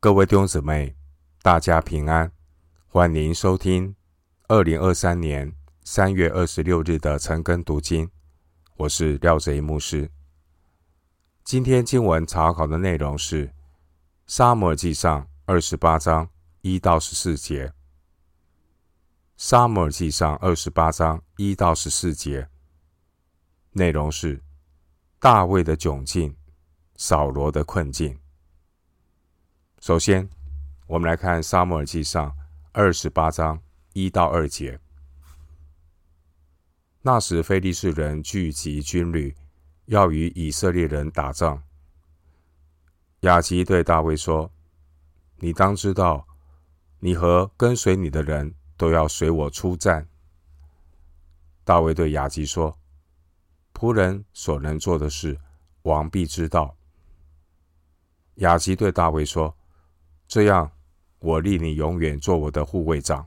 各位弟兄姊妹，大家平安，欢迎收听二零二三年三月二十六日的晨更读经。我是廖泽一牧师。今天经文查考的内容是《撒母耳记上》二十八章一到十四节，《撒母耳记上》二十八章一到十四节，内容是大卫的窘境，扫罗的困境。首先，我们来看《撒母耳记上》二十八章一到二节。那时，非利士人聚集军旅，要与以色列人打仗。雅吉对大卫说：“你当知道，你和跟随你的人都要随我出战。”大卫对雅吉说：“仆人所能做的事，王必知道。”雅吉对大卫说。这样，我立你永远做我的护卫长。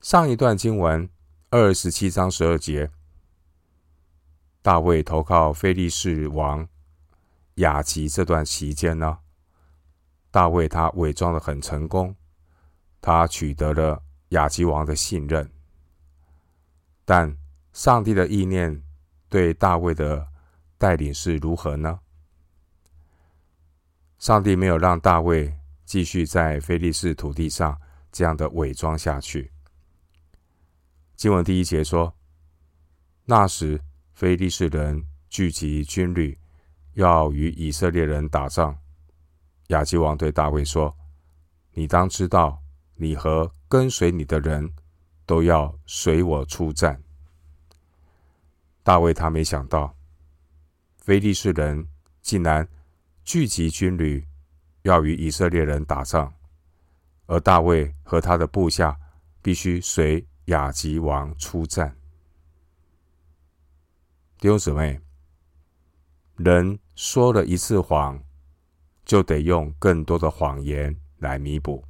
上一段经文二十七章十二节，大卫投靠非利士王雅吉这段期间呢，大卫他伪装的很成功，他取得了雅吉王的信任。但上帝的意念对大卫的带领是如何呢？上帝没有让大卫继续在非利士土地上这样的伪装下去。经文第一节说：“那时，非利士人聚集军旅，要与以色列人打仗。亚吉王对大卫说：‘你当知道，你和跟随你的人都要随我出战。’大卫他没想到，非利士人竟然。”聚集军旅，要与以色列人打仗，而大卫和他的部下必须随雅吉王出战。弟兄姊妹，人说了一次谎，就得用更多的谎言来弥补。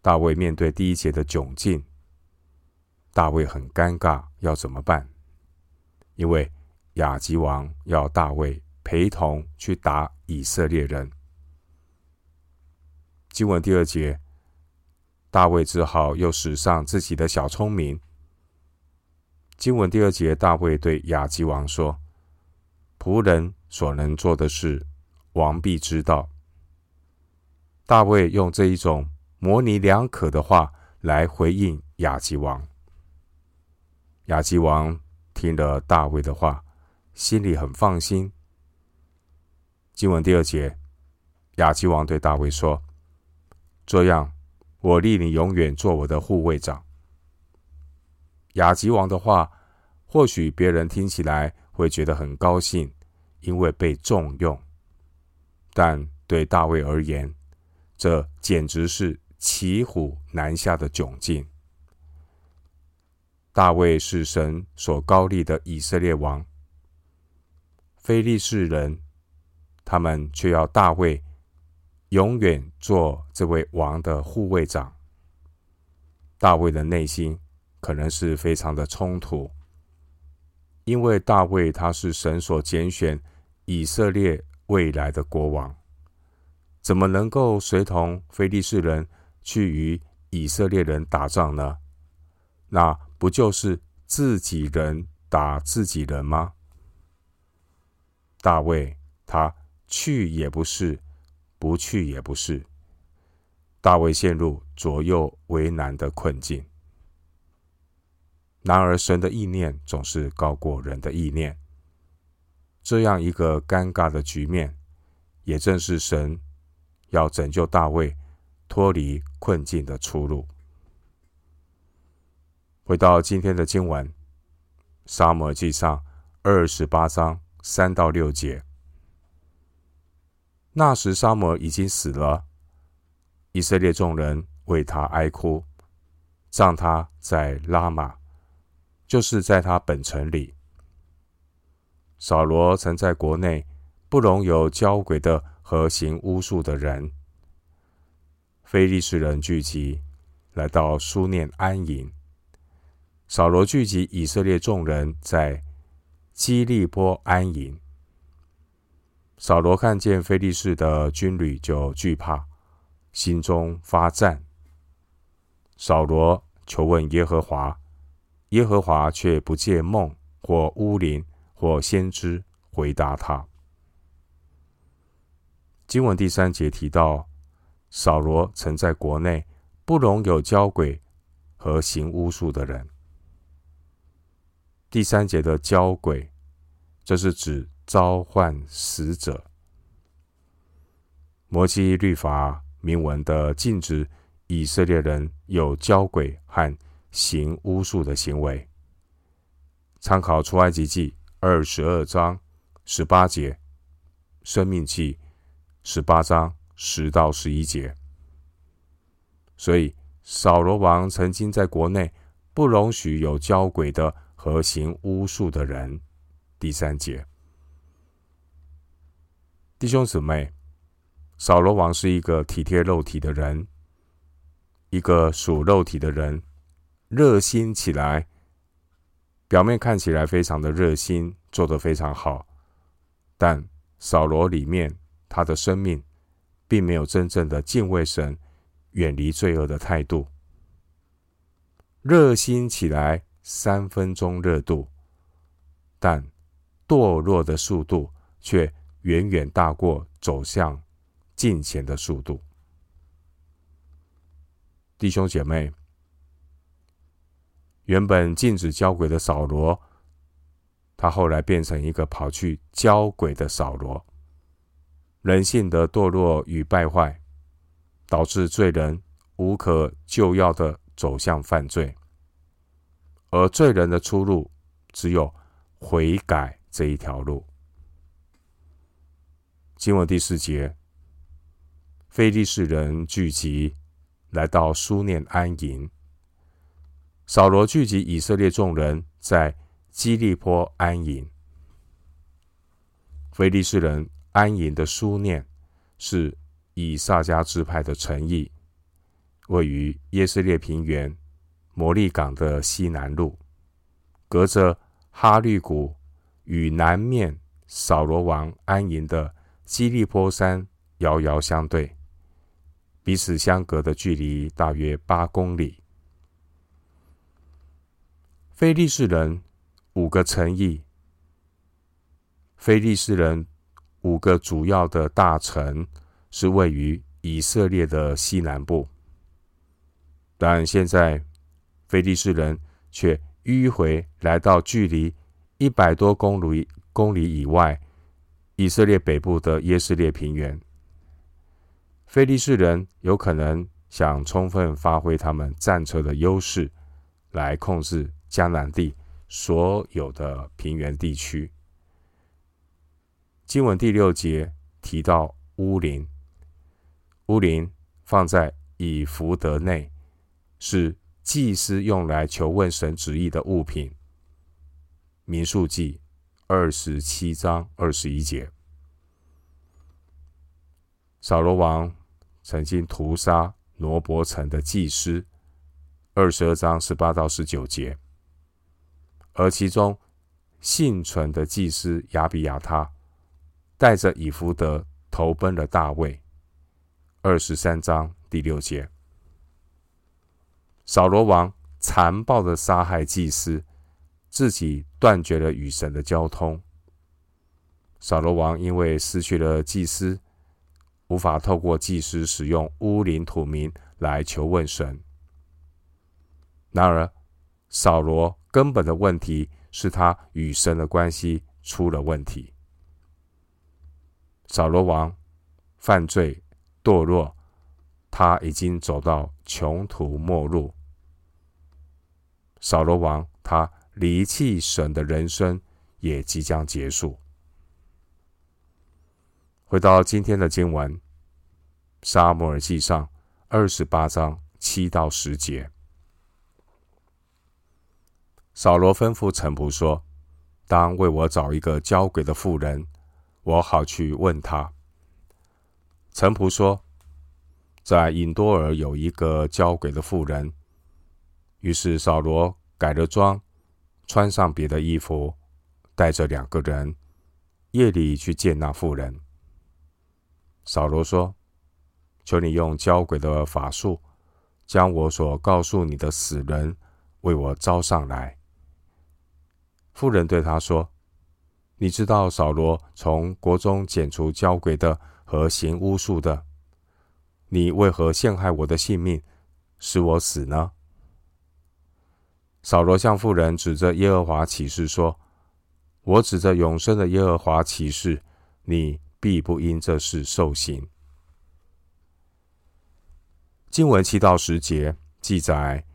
大卫面对第一节的窘境，大卫很尴尬，要怎么办？因为雅吉王要大卫。陪同去打以色列人。经文第二节，大卫只好又使上自己的小聪明。经文第二节，大卫对亚吉王说：“仆人所能做的事，王必知道。”大卫用这一种模棱两可的话来回应亚吉王。亚吉王听了大卫的话，心里很放心。经文第二节，亚吉王对大卫说：“这样，我立你永远做我的护卫长。”亚吉王的话，或许别人听起来会觉得很高兴，因为被重用；但对大卫而言，这简直是骑虎难下的窘境。大卫是神所高立的以色列王，非利士人。他们却要大卫永远做这位王的护卫长。大卫的内心可能是非常的冲突，因为大卫他是神所拣选以色列未来的国王，怎么能够随同非利士人去与以色列人打仗呢？那不就是自己人打自己人吗？大卫他。去也不是，不去也不是。大卫陷入左右为难的困境。然而，神的意念总是高过人的意念。这样一个尴尬的局面，也正是神要拯救大卫脱离困境的出路。回到今天的经文，《撒母耳记上》二十八章三到六节。那时，沙摩已经死了，以色列众人为他哀哭，葬他在拉玛，就是在他本城里。扫罗曾在国内不容有交鬼的和行巫术的人。非利士人聚集，来到苏念安营。扫罗聚集以色列众人在基利波安营。扫罗看见非利士的军旅，就惧怕，心中发战。扫罗求问耶和华，耶和华却不借梦或巫灵或先知回答他。经文第三节提到，扫罗曾在国内不容有交鬼和行巫术的人。第三节的交鬼，这是指召唤死者。摩西律法明文的禁止以色列人有交鬼和行巫术的行为。参考出埃及记二十二章十八节，生命记十八章十到十一节。所以扫罗王曾经在国内不容许有交鬼的和行巫术的人。第三节，弟兄姊妹。扫罗王是一个体贴肉体的人，一个属肉体的人，热心起来，表面看起来非常的热心，做得非常好，但扫罗里面他的生命，并没有真正的敬畏神、远离罪恶的态度。热心起来三分钟热度，但堕落的速度却远远大过走向。近前的速度，弟兄姐妹，原本禁止交鬼的扫罗，他后来变成一个跑去交鬼的扫罗。人性的堕落与败坏，导致罪人无可救药的走向犯罪，而罪人的出路只有悔改这一条路。经文第四节。非利士人聚集，来到苏念安营。扫罗聚集以色列众人，在基利波安营。非利士人安营的书念是以萨迦支派的城邑，位于耶斯列平原摩利港的西南路，隔着哈绿谷与南面扫罗王安营的基利波山遥遥相对。彼此相隔的距离大约八公里。非利士人五个城邑，非利士人五个主要的大城是位于以色列的西南部，但现在非利士人却迂回来到距离一百多公里公里以外以色列北部的耶斯列平原。非利士人有可能想充分发挥他们战车的优势，来控制迦南地所有的平原地区。经文第六节提到乌林，乌林放在以弗得内，是祭司用来求问神旨意的物品。民数记二十七章二十一节，扫罗王。曾经屠杀挪伯城的祭司，二十二章十八到十九节，而其中幸存的祭司亚比亚他带着以弗得投奔了大卫，二十三章第六节。扫罗王残暴的杀害祭司，自己断绝了与神的交通。扫罗王因为失去了祭司。无法透过祭司使用乌灵土名来求问神。然而，扫罗根本的问题是他与神的关系出了问题。扫罗王犯罪堕落，他已经走到穷途末路。扫罗王他离弃神的人生也即将结束。回到今天的经文，《撒母耳记上》二十八章七到十节，扫罗吩咐臣仆说：“当为我找一个交鬼的妇人，我好去问她。”臣仆说：“在隐多尔有一个交鬼的妇人。”于是扫罗改了装，穿上别的衣服，带着两个人，夜里去见那妇人。扫罗说：“求你用交鬼的法术，将我所告诉你的死人为我招上来。”妇人对他说：“你知道扫罗从国中剪除交鬼的和行巫术的，你为何陷害我的性命，使我死呢？”扫罗向妇人指着耶和华起誓说：“我指着永生的耶和华起誓，你。”必不因这事受刑。经文七到十节记载，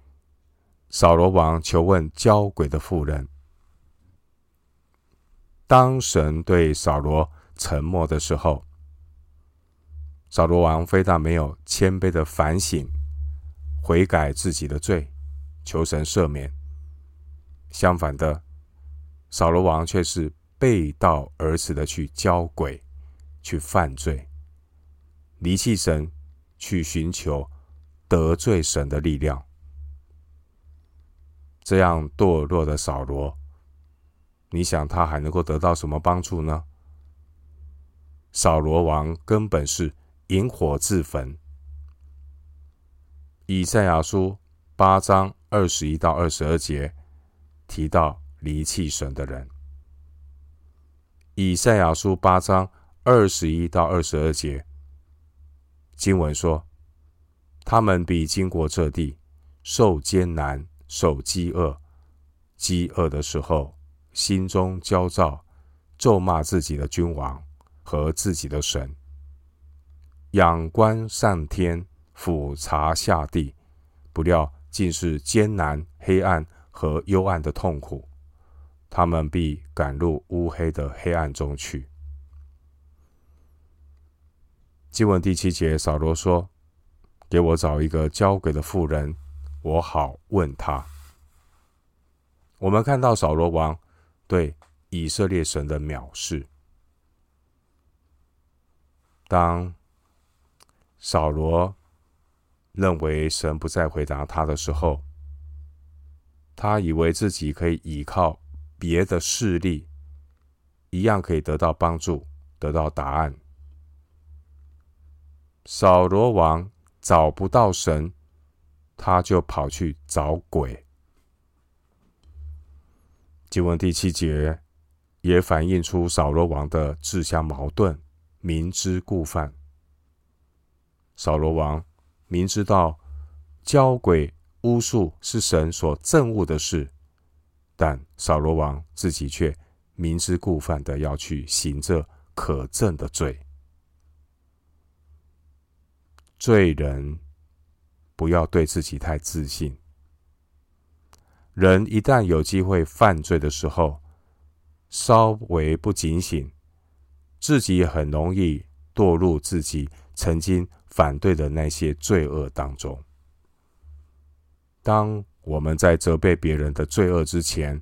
扫罗王求问交鬼的妇人。当神对扫罗沉默的时候，扫罗王非但没有谦卑的反省、悔改自己的罪，求神赦免，相反的，扫罗王却是背道而驰的去交鬼。去犯罪，离弃神，去寻求得罪神的力量。这样堕落的扫罗，你想他还能够得到什么帮助呢？扫罗王根本是引火自焚。以赛亚书八章二十一到二十二节提到离弃神的人。以赛亚书八章。二十一到二十二节经文说：“他们比经过这地，受艰难，受饥饿。饥饿的时候，心中焦躁，咒骂自己的君王和自己的神。仰观上天，俯察下地，不料竟是艰难、黑暗和幽暗的痛苦。他们必赶入乌黑的黑暗中去。”经文第七节，扫罗说：“给我找一个交鬼的妇人，我好问他。”我们看到扫罗王对以色列神的藐视。当扫罗认为神不再回答他的时候，他以为自己可以依靠别的势力，一样可以得到帮助，得到答案。扫罗王找不到神，他就跑去找鬼。经文第七节也反映出扫罗王的自相矛盾，明知故犯。扫罗王明知道交鬼巫术是神所憎恶的事，但扫罗王自己却明知故犯的要去行这可憎的罪。罪人不要对自己太自信。人一旦有机会犯罪的时候，稍微不警醒，自己很容易堕入自己曾经反对的那些罪恶当中。当我们在责备别人的罪恶之前，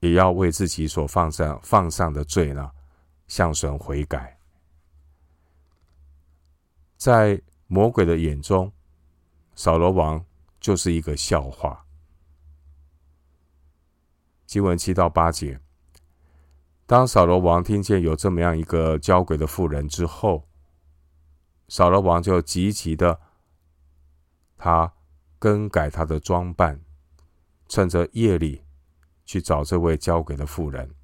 也要为自己所放上放上的罪呢，向神悔改。在魔鬼的眼中，扫罗王就是一个笑话。经文七到八节，当扫罗王听见有这么样一个交鬼的妇人之后，扫罗王就急急的，他更改他的装扮，趁着夜里去找这位交鬼的妇人。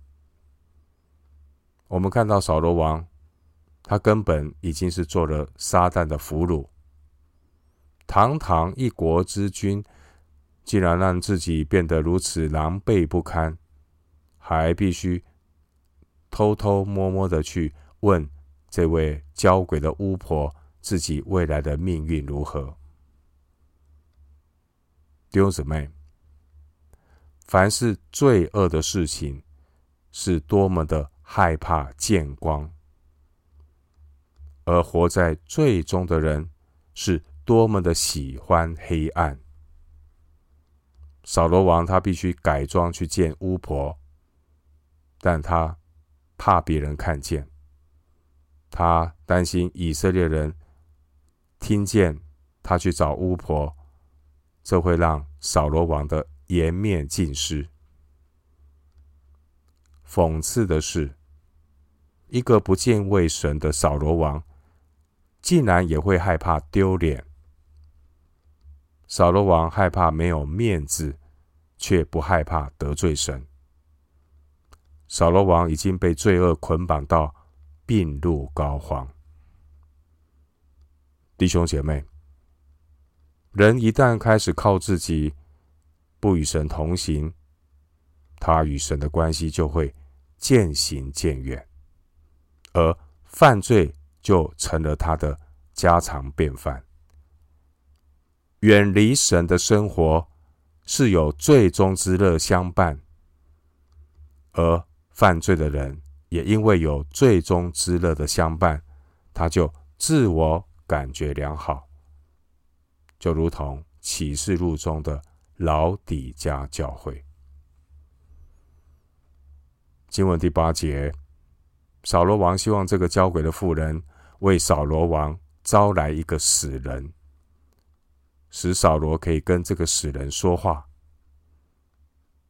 我们看到扫罗王。他根本已经是做了撒旦的俘虏。堂堂一国之君，竟然让自己变得如此狼狈不堪，还必须偷偷摸摸的去问这位交鬼的巫婆自己未来的命运如何。弟兄姊妹，凡是罪恶的事情，是多么的害怕见光。而活在罪中的人是多么的喜欢黑暗。扫罗王他必须改装去见巫婆，但他怕别人看见，他担心以色列人听见他去找巫婆，这会让扫罗王的颜面尽失。讽刺的是，一个不敬畏神的扫罗王。竟然也会害怕丢脸。扫罗王害怕没有面子，却不害怕得罪神。扫罗王已经被罪恶捆绑到病入膏肓。弟兄姐妹，人一旦开始靠自己，不与神同行，他与神的关系就会渐行渐远，而犯罪就成了他的家常便饭。远离神的生活是有最终之乐相伴，而犯罪的人也因为有最终之乐的相伴，他就自我感觉良好，就如同启示录中的老底嘉教会。经文第八节，扫罗王希望这个交鬼的妇人为扫罗王招来一个死人，使扫罗可以跟这个死人说话。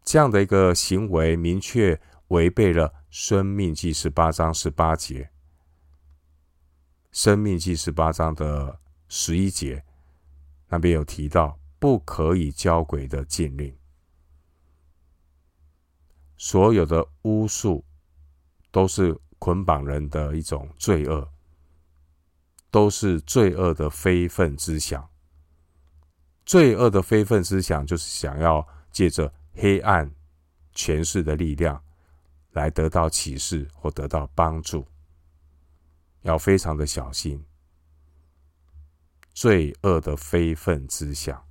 这样的一个行为，明确违背了《生命记》十八章十八节。《生命记》十八章的十一节，那边有提到不可以交鬼的禁令。所有的巫术都是捆绑人的一种罪恶，都是罪恶的非分之想。罪恶的非分之想，就是想要借着黑暗权势的力量来得到启示或得到帮助。要非常的小心，罪恶的非分之想，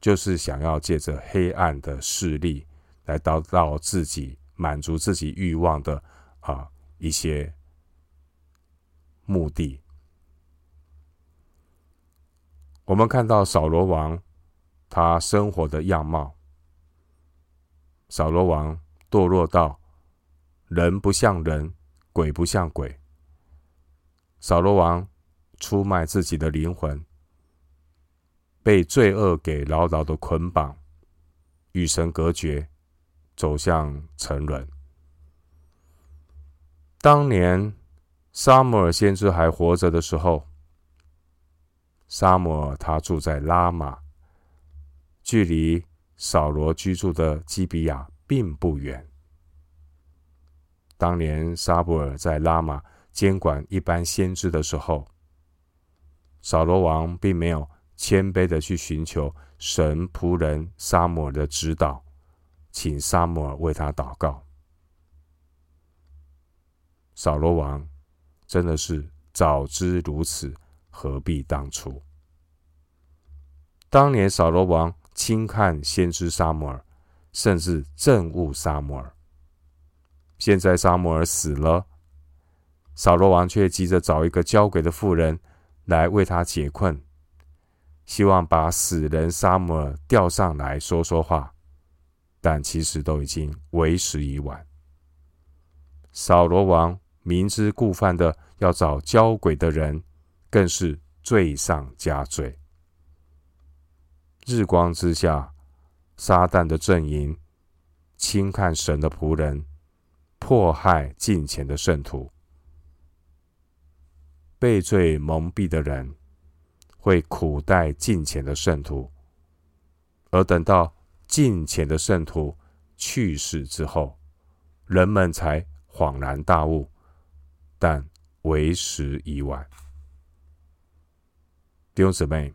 就是想要借着黑暗的势力来达到自己满足自己欲望的啊一些目的。我们看到扫罗王他生活的样貌，扫罗王堕落到人不像人，鬼不像鬼。扫罗王出卖自己的灵魂，被罪恶给牢牢的捆绑，与神隔绝，走向沉沦。当年撒母耳先知还活着的时候，撒母耳他住在拉玛，距离扫罗居住的基比亚并不远。当年撒母耳在拉玛。监管一般先知的时候，扫罗王并没有谦卑的去寻求神仆人沙摩尔的指导，请沙摩尔为他祷告。扫罗王真的是早知如此，何必当初？当年扫罗王轻看先知沙摩尔，甚至憎恶沙摩尔。现在沙摩尔死了。扫罗王却急着找一个交鬼的妇人来为他解困，希望把死人沙姆尔吊上来说说话，但其实都已经为时已晚。扫罗王明知故犯的要找交鬼的人，更是罪上加罪。日光之下，撒旦的阵营轻看神的仆人，迫害近前的圣徒。被罪蒙蔽的人会苦待近前的圣徒，而等到近前的圣徒去世之后，人们才恍然大悟，但为时已晚。弟兄姊妹，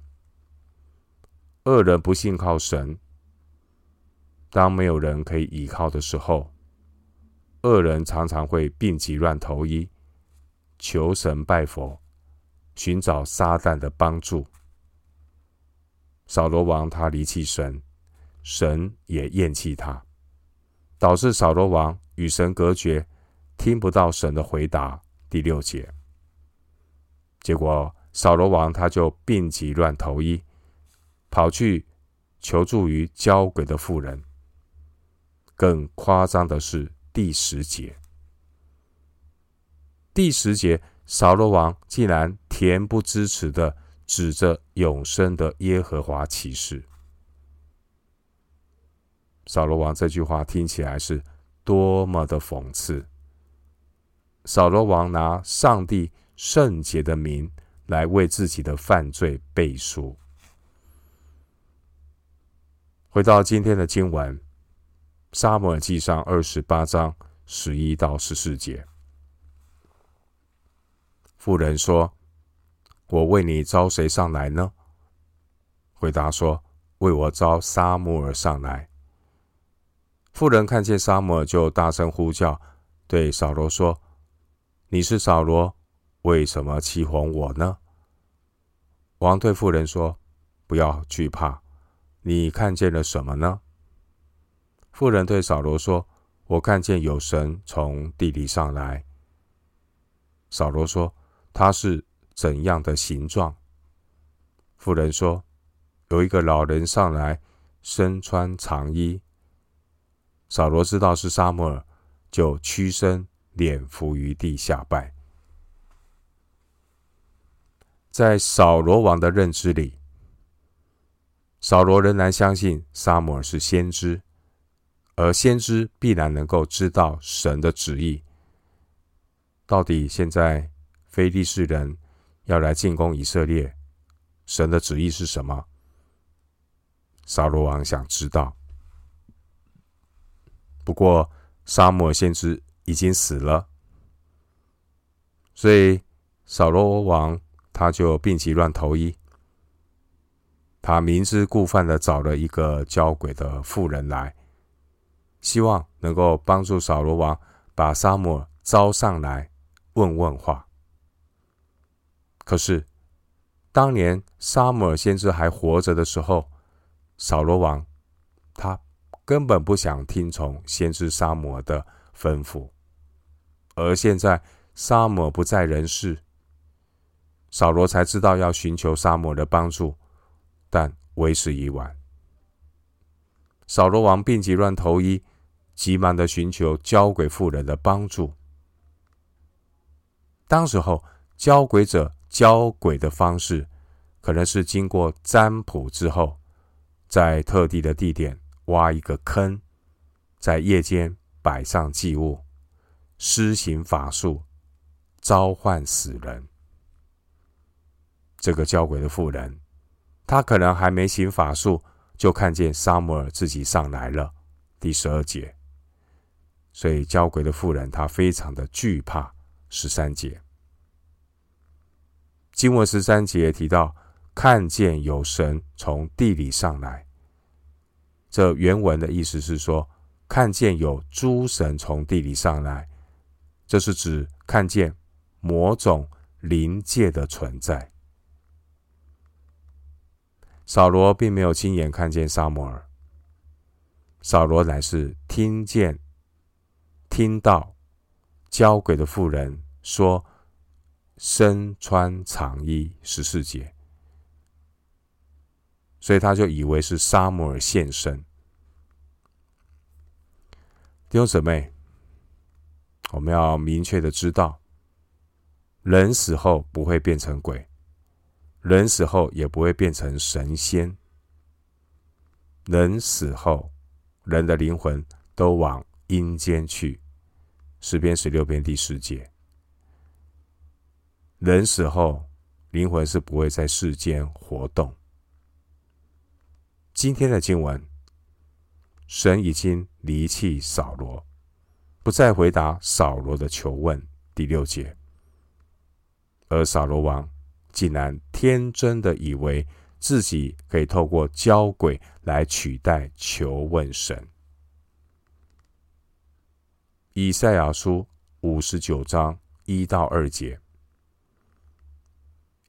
恶人不信靠神，当没有人可以依靠的时候，恶人常常会病急乱投医。求神拜佛，寻找撒旦的帮助。扫罗王他离弃神，神也厌弃他，导致扫罗王与神隔绝，听不到神的回答。第六节，结果扫罗王他就病急乱投医，跑去求助于交鬼的妇人。更夸张的是第十节。第十节，扫罗王竟然恬不知耻的指着永生的耶和华起誓。扫罗王这句话听起来是多么的讽刺！扫罗王拿上帝圣洁的名来为自己的犯罪背书。回到今天的经文，《撒母耳记上》二十八章十一到十四节，妇人说：“我为你招谁上来呢？”回答说：“为我招撒母耳上来。”妇人看见撒母耳，就大声呼叫，对扫罗说：“你是扫罗，为什么欺哄我呢？”王对妇人说：“不要惧怕。”你看见了什么呢？妇人对扫罗说：“我看见有神从地里上来。”扫罗说：“他是怎样的形状？”妇人说：“有一个老人上来，身穿长衣。”扫罗知道是撒母耳，就屈身脸伏于地下拜。在扫罗王的认知里，扫罗仍然相信撒母耳是先知，而先知必然能够知道神的旨意。到底现在非利士人要来进攻以色列，神的旨意是什么？扫罗王想知道。不过撒母耳先知已经死了，所以扫罗王他就病急乱投医。他明知故犯的找了一个交鬼的妇人来，希望能够帮助扫罗王把撒母耳招上来问问话。可是当年撒母尔先知还活着的时候，扫罗王他根本不想听从先知撒母尔的吩咐，而现在撒母耳不在人世，扫罗才知道要寻求撒母尔的帮助。但为时已晚。扫罗王病急乱投医，急忙的寻求交鬼妇人的帮助。当时候，交鬼者交鬼的方式，可能是经过占卜之后，在特定的地点挖一个坑，在夜间摆上祭物，施行法术，召唤死人。这个交鬼的妇人。她可能还没行法术，就看见萨姆尔自己上来了。第十二节，所以交鬼的妇人她非常的惧怕。十三节，经文十三节提到看见有神从地里上来，这原文的意思是说看见有诸神从地里上来，这是指看见某种灵界的存在。扫罗并没有亲眼看见撒母耳，扫罗乃是听见、听到交鬼的妇人说：“身穿长衣。”十四节，所以他就以为是撒母耳现身。弟兄姊妹，我们要明确的知道，人死后不会变成鬼。人死后也不会变成神仙。人死后，人的灵魂都往阴间去。诗篇十六篇第十节。人死后，灵魂是不会在世间活动。今天的经文，神已经离弃扫罗，不再回答扫罗的求问。第六节，而扫罗王。竟然天真的以为自己可以透过交鬼来取代求问神。以赛亚书五十九章一到二节。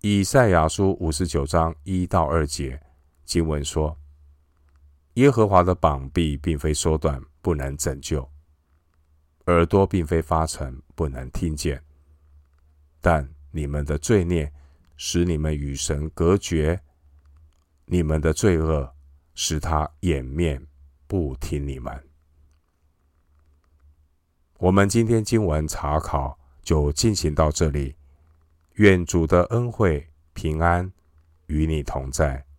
以赛亚书五十九章一到二节经文说：“耶和华的膀臂并非缩短，不能拯救；耳朵并非发沉，不能听见。但你们的罪孽。”使你们与神隔绝，你们的罪恶使他掩面不听你们。我们今天经文查考就进行到这里，愿主的恩惠平安与你同在。